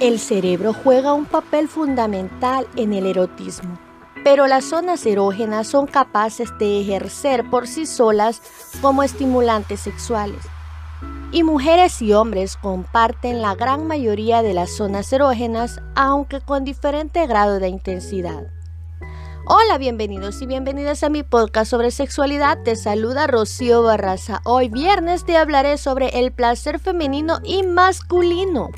El cerebro juega un papel fundamental en el erotismo, pero las zonas erógenas son capaces de ejercer por sí solas como estimulantes sexuales. Y mujeres y hombres comparten la gran mayoría de las zonas erógenas, aunque con diferente grado de intensidad. Hola, bienvenidos y bienvenidas a mi podcast sobre sexualidad. Te saluda Rocío Barraza. Hoy viernes te hablaré sobre el placer femenino y masculino.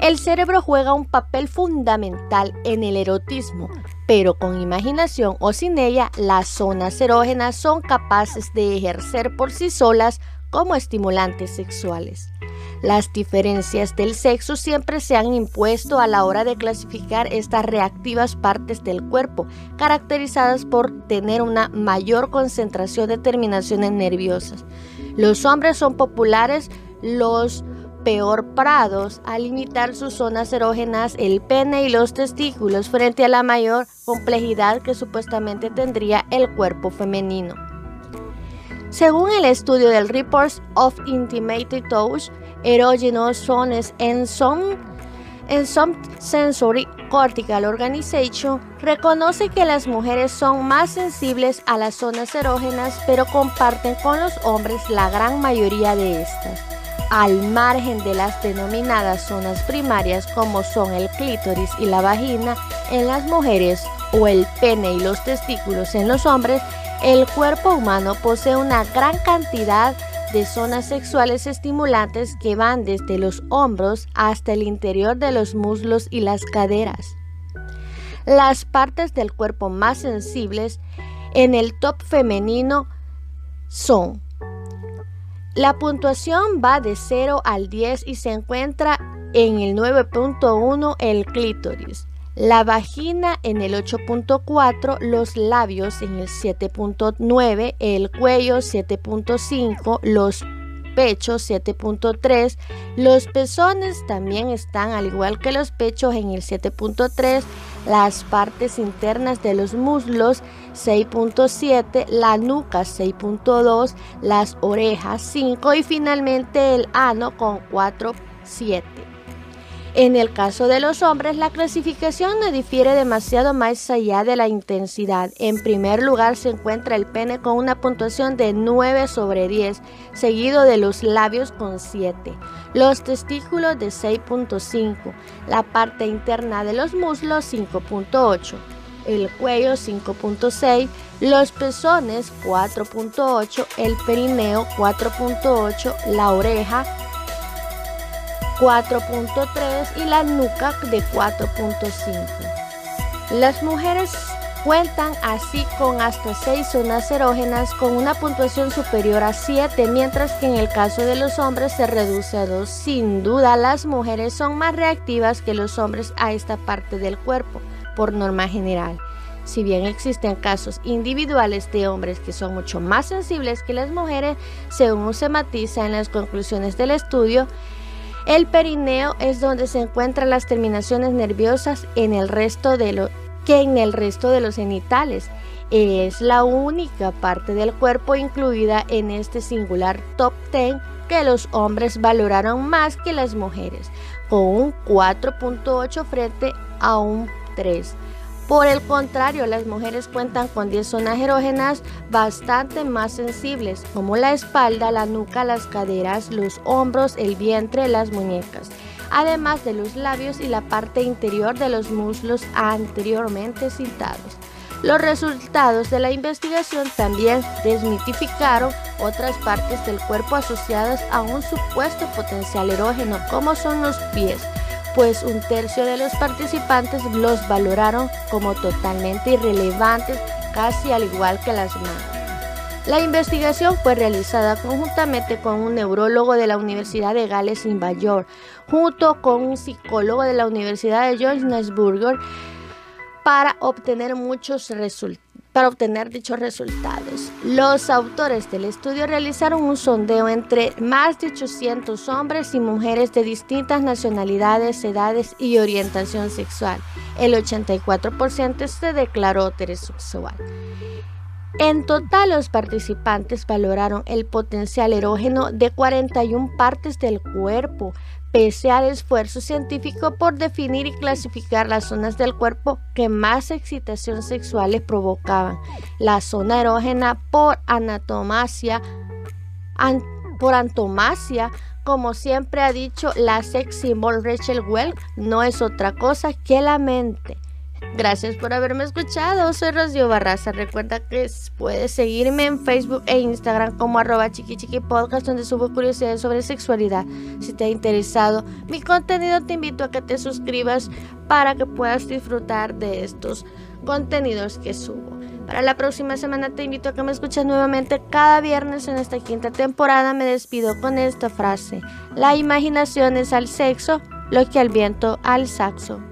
El cerebro juega un papel fundamental en el erotismo, pero con imaginación o sin ella, las zonas erógenas son capaces de ejercer por sí solas como estimulantes sexuales. Las diferencias del sexo siempre se han impuesto a la hora de clasificar estas reactivas partes del cuerpo, caracterizadas por tener una mayor concentración de terminaciones nerviosas. Los hombres son populares, los peor prados al limitar sus zonas erógenas, el pene y los testículos frente a la mayor complejidad que supuestamente tendría el cuerpo femenino. Según el estudio del Reports of Intimate Touch, Erogenous Zones en some, en some Sensory Cortical Organization, reconoce que las mujeres son más sensibles a las zonas erógenas, pero comparten con los hombres la gran mayoría de estas al margen de las denominadas zonas primarias como son el clítoris y la vagina en las mujeres o el pene y los testículos en los hombres, el cuerpo humano posee una gran cantidad de zonas sexuales estimulantes que van desde los hombros hasta el interior de los muslos y las caderas. Las partes del cuerpo más sensibles en el top femenino son la puntuación va de 0 al 10 y se encuentra en el 9.1 el clítoris, la vagina en el 8.4, los labios en el 7.9, el cuello 7.5, los pechos 7.3, los pezones también están al igual que los pechos en el 7.3, las partes internas de los muslos 6.7, la nuca 6.2, las orejas 5 y finalmente el ano con 4.7. En el caso de los hombres, la clasificación no difiere demasiado más allá de la intensidad. En primer lugar se encuentra el pene con una puntuación de 9 sobre 10, seguido de los labios con 7, los testículos de 6.5, la parte interna de los muslos 5.8 el cuello 5.6, los pezones 4.8, el perineo 4.8, la oreja 4.3 y la nuca de 4.5. Las mujeres cuentan así con hasta 6 zonas erógenas con una puntuación superior a 7, mientras que en el caso de los hombres se reduce a 2. Sin duda, las mujeres son más reactivas que los hombres a esta parte del cuerpo, por norma general. Si bien existen casos individuales de hombres que son mucho más sensibles que las mujeres, según se matiza en las conclusiones del estudio, el perineo es donde se encuentran las terminaciones nerviosas en el resto de que en el resto de los genitales. Es la única parte del cuerpo incluida en este singular top 10 que los hombres valoraron más que las mujeres, con un 4.8 frente a un 3. Por el contrario, las mujeres cuentan con 10 zonas erógenas bastante más sensibles, como la espalda, la nuca, las caderas, los hombros, el vientre, las muñecas, además de los labios y la parte interior de los muslos anteriormente citados. Los resultados de la investigación también desmitificaron otras partes del cuerpo asociadas a un supuesto potencial erógeno, como son los pies, pues un tercio de los participantes los valoraron como totalmente irrelevantes, casi al igual que las manos. La investigación fue realizada conjuntamente con un neurólogo de la Universidad de Gales en York, junto con un psicólogo de la Universidad de Johannesburg, para obtener muchos resultados para obtener dichos resultados. Los autores del estudio realizaron un sondeo entre más de 800 hombres y mujeres de distintas nacionalidades, edades y orientación sexual. El 84% se declaró heterosexual. En total, los participantes valoraron el potencial erógeno de 41 partes del cuerpo, pese al esfuerzo científico por definir y clasificar las zonas del cuerpo que más excitación sexual les provocaban. La zona erógena por anatomasia, por antomasia, como siempre ha dicho la sex symbol Rachel Well, no es otra cosa que la mente. Gracias por haberme escuchado. Soy Rocío Barraza. Recuerda que puedes seguirme en Facebook e Instagram como arroba podcast donde subo curiosidades sobre sexualidad. Si te ha interesado mi contenido, te invito a que te suscribas para que puedas disfrutar de estos contenidos que subo. Para la próxima semana te invito a que me escuches nuevamente cada viernes en esta quinta temporada. Me despido con esta frase. La imaginación es al sexo lo que al viento al saxo.